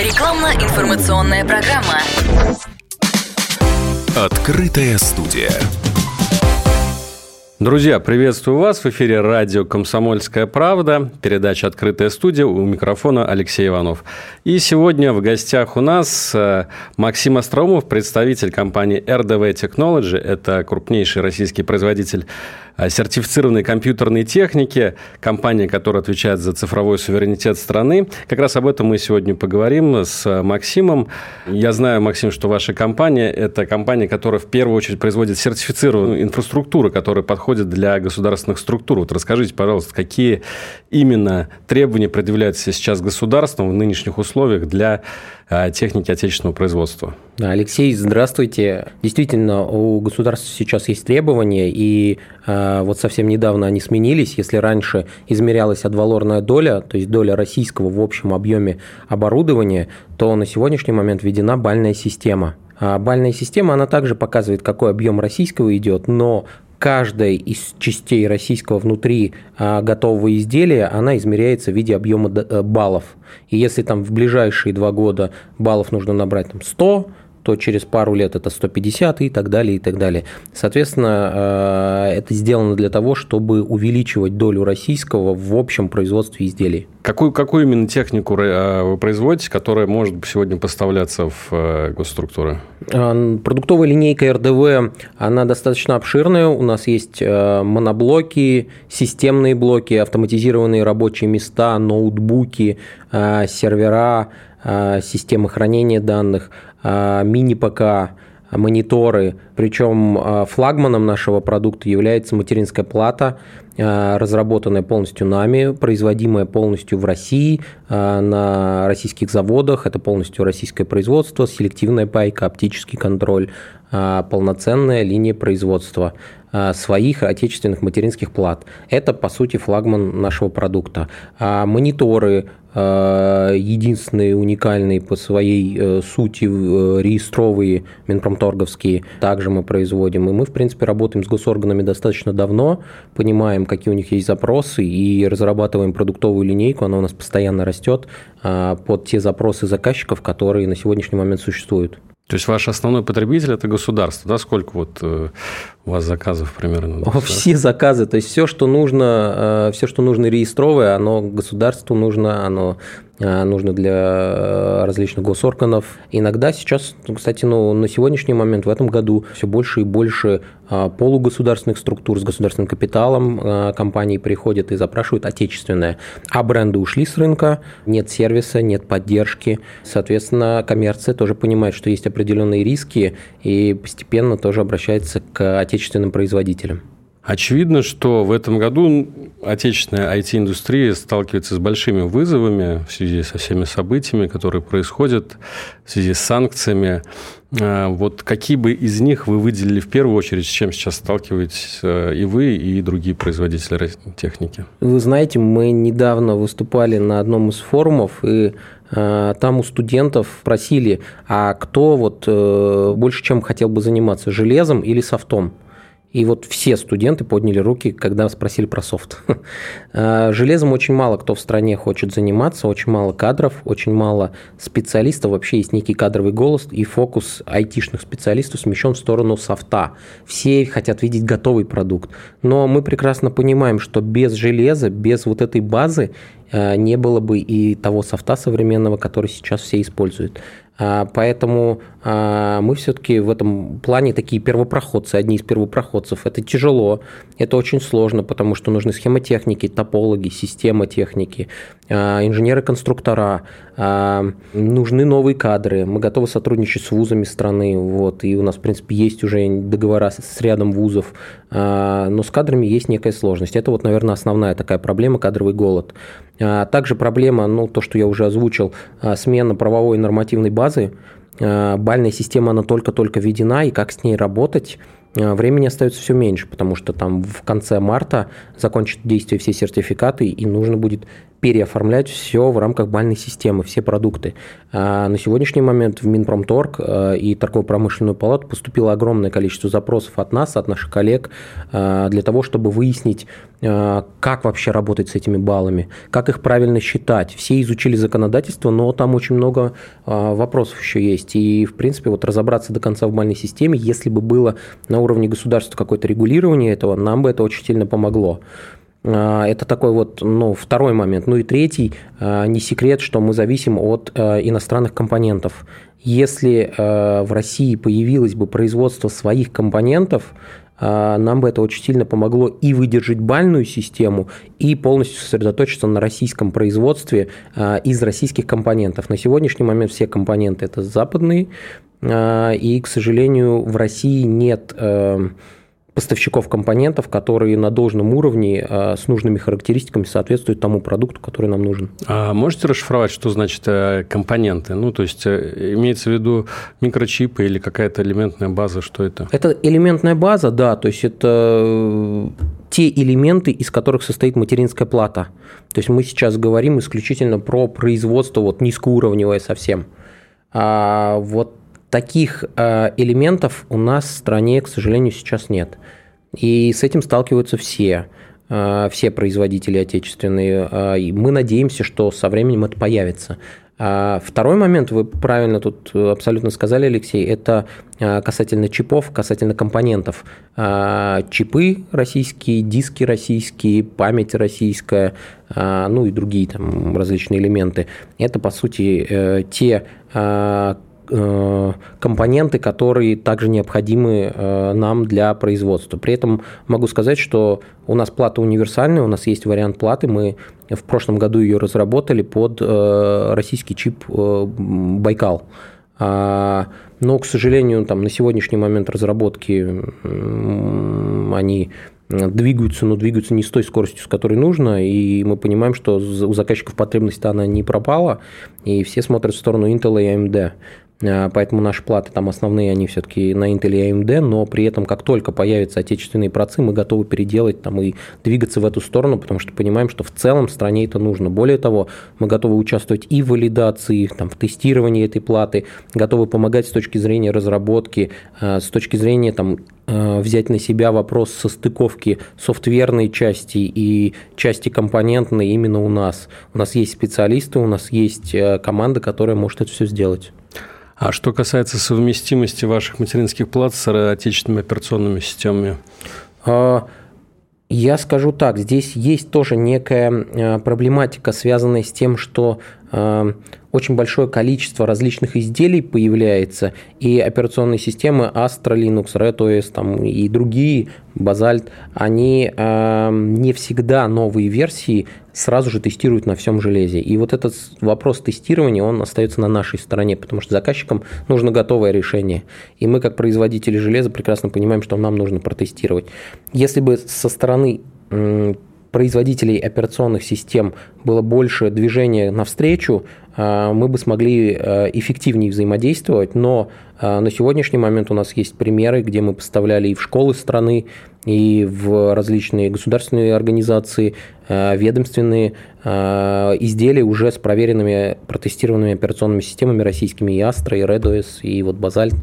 Рекламно-информационная программа. Открытая студия. Друзья, приветствую вас. В эфире радио «Комсомольская правда», передача «Открытая студия», у микрофона Алексей Иванов. И сегодня в гостях у нас э, Максим Остроумов, представитель компании RDV Technology. Это крупнейший российский производитель э, сертифицированной компьютерной техники, компания, которая отвечает за цифровой суверенитет страны. Как раз об этом мы сегодня поговорим с Максимом. Я знаю, Максим, что ваша компания – это компания, которая в первую очередь производит сертифицированную инфраструктуру, которая подходит подходит для государственных структур. Вот расскажите, пожалуйста, какие именно требования предъявляются сейчас государством в нынешних условиях для а, техники отечественного производства? Алексей, здравствуйте. Действительно, у государства сейчас есть требования, и э, вот совсем недавно они сменились. Если раньше измерялась адвалорная доля, то есть доля российского в общем объеме оборудования, то на сегодняшний момент введена бальная система. А бальная система, она также показывает, какой объем российского идет, но каждая из частей российского внутри а, готового изделия, она измеряется в виде объема э, баллов. И если там в ближайшие два года баллов нужно набрать там 100, то через пару лет это 150 и так далее, и так далее. Соответственно, э, это сделано для того, чтобы увеличивать долю российского в общем производстве изделий. Какую, какую именно технику э, вы производите, которая может сегодня поставляться в э, госструктуры? Продуктовая линейка РДВ, она достаточно обширная. У нас есть моноблоки, системные блоки, автоматизированные рабочие места, ноутбуки, сервера, системы хранения данных – мини-ПК, мониторы. Причем а, флагманом нашего продукта является материнская плата, а, разработанная полностью нами, производимая полностью в России, на российских заводах. Это полностью российское производство, селективная пайка, оптический контроль, полноценная линия производства своих отечественных материнских плат. Это, по сути, флагман нашего продукта. Мониторы, Э, единственные уникальные по своей э, сути э, реестровые Минпромторговские также мы производим. И мы, в принципе, работаем с госорганами достаточно давно, понимаем, какие у них есть запросы и разрабатываем продуктовую линейку, она у нас постоянно растет под те запросы заказчиков, которые на сегодняшний момент существуют. То есть ваш основной потребитель – это государство, да? Сколько вот э, у вас заказов примерно? Все заказы, то есть все, что нужно, э, все, что нужно реестровое, оно государству нужно, оно нужно для э, различных госорганов. Иногда сейчас, ну, кстати, ну, на сегодняшний момент, в этом году, все больше и больше э, полугосударственных структур с государственным капиталом компании приходят и запрашивают отечественное. А бренды ушли с рынка, нет сервиса, нет поддержки. Соответственно, коммерция тоже понимает, что есть определенные риски и постепенно тоже обращается к отечественным производителям. Очевидно, что в этом году отечественная IT-индустрия сталкивается с большими вызовами в связи со всеми событиями, которые происходят, в связи с санкциями. А, вот какие бы из них вы выделили в первую очередь, с чем сейчас сталкиваетесь э, и вы, и другие производители техники? Вы знаете, мы недавно выступали на одном из форумов, и э, там у студентов просили, а кто вот э, больше чем хотел бы заниматься, железом или софтом? И вот все студенты подняли руки, когда спросили про софт. А, железом очень мало кто в стране хочет заниматься, очень мало кадров, очень мало специалистов. Вообще есть некий кадровый голос, и фокус айтишных специалистов смещен в сторону софта. Все хотят видеть готовый продукт. Но мы прекрасно понимаем, что без железа, без вот этой базы а, не было бы и того софта современного, который сейчас все используют. А, поэтому а, мы все-таки в этом плане такие первопроходцы, одни из первопроходцев. Это тяжело, это очень сложно, потому что нужны схемотехники, топологи, система техники, а, инженеры-конструктора, нужны новые кадры. Мы готовы сотрудничать с вузами страны, вот, и у нас, в принципе, есть уже договора с рядом вузов, но с кадрами есть некая сложность. Это вот, наверное, основная такая проблема – кадровый голод. Также проблема, ну, то, что я уже озвучил, смена правовой нормативной базы, Э, бальная система, она только-только введена, и как с ней работать, времени остается все меньше, потому что там в конце марта закончат действие все сертификаты, и нужно будет переоформлять все в рамках бальной системы, все продукты. А на сегодняшний момент в Минпромторг э, и торгово-промышленную палату поступило огромное количество запросов от нас, от наших коллег, э, для того, чтобы выяснить, э, как вообще работать с этими баллами, как их правильно считать. Все изучили законодательство, но там очень много вопросов еще есть. И, в принципе, вот разобраться до конца в бальной системе, если бы было на уровне государства какое-то регулирование этого, нам бы это очень сильно помогло. А, это такой вот, ну, второй момент. Ну и третий, а, не секрет, что мы зависим от а, иностранных компонентов. Если в России появилось бы производство своих компонентов, нам бы это очень сильно помогло и выдержать бальную систему, и полностью сосредоточиться на российском производстве из российских компонентов. На сегодняшний момент все компоненты это западные, и, к сожалению, в России нет поставщиков компонентов, которые на должном уровне э, с нужными характеристиками соответствуют тому продукту, который нам нужен. А можете расшифровать, что значит э, компоненты? Ну, то есть э, имеется в виду микрочипы или какая-то элементная база, что это? Это элементная база, да, то есть это те элементы, из которых состоит материнская плата. То есть мы сейчас говорим исключительно про производство вот низкоуровневое совсем. А вот таких э, элементов у нас в стране, к сожалению, сейчас нет. И с этим сталкиваются все, э, все производители отечественные. Э, мы надеемся, что со временем это появится. А второй момент, вы правильно тут абсолютно сказали, Алексей, это касательно чипов, касательно компонентов. Чипы российские, диски российские, память российская, ну и другие там различные элементы. Это, по сути, те компоненты, которые также необходимы э, нам для производства. При этом могу сказать, что у нас плата универсальная, у нас есть вариант платы, мы в прошлом году ее разработали под э, российский чип Байкал. А, но, к сожалению, там, на сегодняшний момент разработки они двигаются, но двигаются не с той скоростью, с которой нужно, и мы понимаем, что у заказчиков потребность она не пропала, и все смотрят в сторону Intel и AMD. А, поэтому наши платы там основные, они все-таки на Intel и AMD, но при этом, как только появятся отечественные процы, мы готовы переделать там и двигаться в эту сторону, потому что понимаем, что в целом стране это нужно. Более того, мы готовы участвовать и в валидации, там, в тестировании этой платы, готовы помогать с точки зрения разработки, а, с точки зрения там, а, взять на себя вопрос состыковки софтверной части и части компонентной именно у нас. У нас есть специалисты, у нас есть команда, которая может это все сделать. А что касается совместимости ваших материнских плат с отечественными операционными системами? А, я скажу так, здесь есть тоже некая а, проблематика, связанная с тем, что а, очень большое количество различных изделий появляется, и операционные системы Astra, Linux, RedOS там, и другие, Basalt, они э, не всегда новые версии сразу же тестируют на всем железе. И вот этот вопрос тестирования, он остается на нашей стороне, потому что заказчикам нужно готовое решение. И мы, как производители железа, прекрасно понимаем, что нам нужно протестировать. Если бы со стороны производителей операционных систем было больше движения навстречу, мы бы смогли э, эффективнее взаимодействовать, но а, на сегодняшний момент у нас есть примеры, где мы поставляли и в школы страны, и в различные государственные организации, э, ведомственные э, изделия уже с проверенными, протестированными операционными системами российскими, и Astra, и RedOS, и вот Basalt.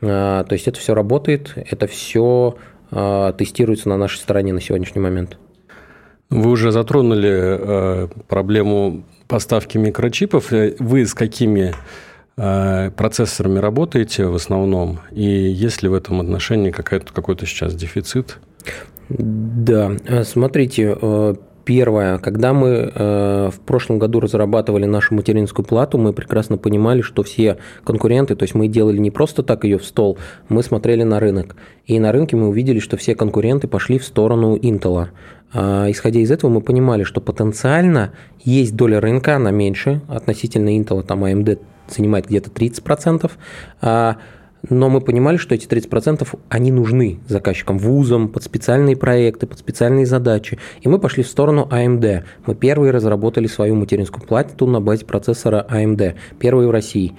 То есть это все работает, это все тестируется на нашей стороне на сегодняшний момент. Вы уже затронули э, проблему поставки микрочипов. Вы с какими э, процессорами работаете в основном? И есть ли в этом отношении какой-то сейчас дефицит? Да, э, смотрите, Первое, когда мы э, в прошлом году разрабатывали нашу материнскую плату, мы прекрасно понимали, что все конкуренты, то есть мы делали не просто так ее в стол, мы смотрели на рынок. И на рынке мы увидели, что все конкуренты пошли в сторону Intel. А, исходя из этого, мы понимали, что потенциально есть доля рынка, она меньше, относительно Intel, там AMD занимает где-то 30%, а но мы понимали, что эти 30% они нужны заказчикам, вузам, под специальные проекты, под специальные задачи. И мы пошли в сторону AMD. Мы первые разработали свою материнскую плату на базе процессора AMD, первые в России.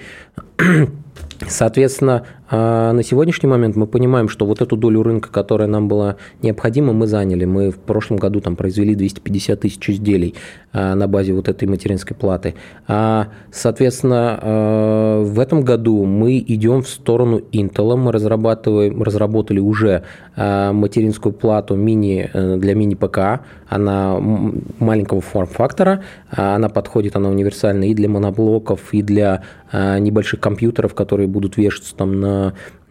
Соответственно, А на сегодняшний момент мы понимаем, что вот эту долю рынка, которая нам была необходима, мы заняли. Мы в прошлом году там произвели 250 тысяч изделий а, на базе вот этой материнской платы. А, соответственно, а, в этом году мы идем в сторону Intel. Мы разрабатываем, разработали уже материнскую плату мини, э, для мини-ПК. Она маленького форм-фактора. Она подходит, она универсальна и для моноблоков, и для небольших компьютеров, которые будут вешаться там на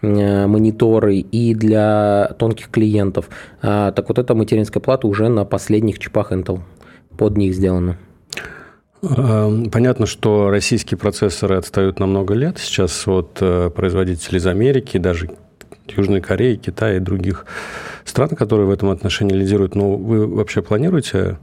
мониторы и для тонких клиентов. А, так вот эта материнская плата уже на последних чипах Intel. Под них сделана. А, понятно, что российские процессоры отстают на много лет сейчас от э, производителей из Америки, даже Южной Кореи, Китая и других стран, которые в этом отношении лидируют. Но вы вообще планируете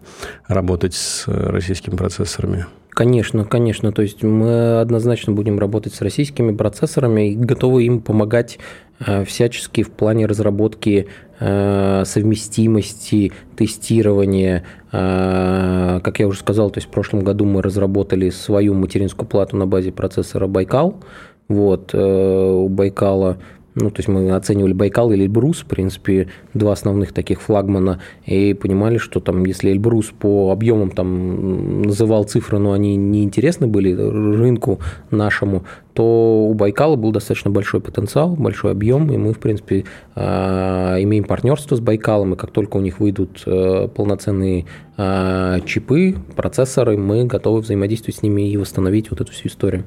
работать с российскими процессорами? Конечно, конечно. То есть мы однозначно будем работать с российскими процессорами и готовы им помогать э, всячески в плане разработки э, совместимости, тестирования. Э, как я уже сказал, то есть в прошлом году мы разработали свою материнскую плату на базе процессора Байкал. Вот, у Байкала ну, то есть мы оценивали Байкал или Эльбрус, в принципе, два основных таких флагмана, и понимали, что там, если Эльбрус по объемам там называл цифры, но они неинтересны были рынку нашему, то у Байкала был достаточно большой потенциал, большой объем, и мы, в принципе, а, имеем партнерство с Байкалом, и как только у них выйдут э, полноценные а, чипы, процессоры, мы готовы взаимодействовать с ними и восстановить вот эту всю историю.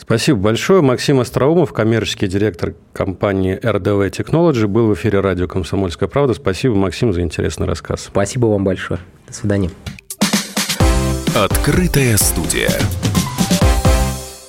Спасибо большое. Максим Остроумов, коммерческий директор компании RDV Technology, был в эфире радио «Комсомольская правда». Спасибо, Максим, за интересный рассказ. Спасибо вам большое. До свидания. Открытая студия.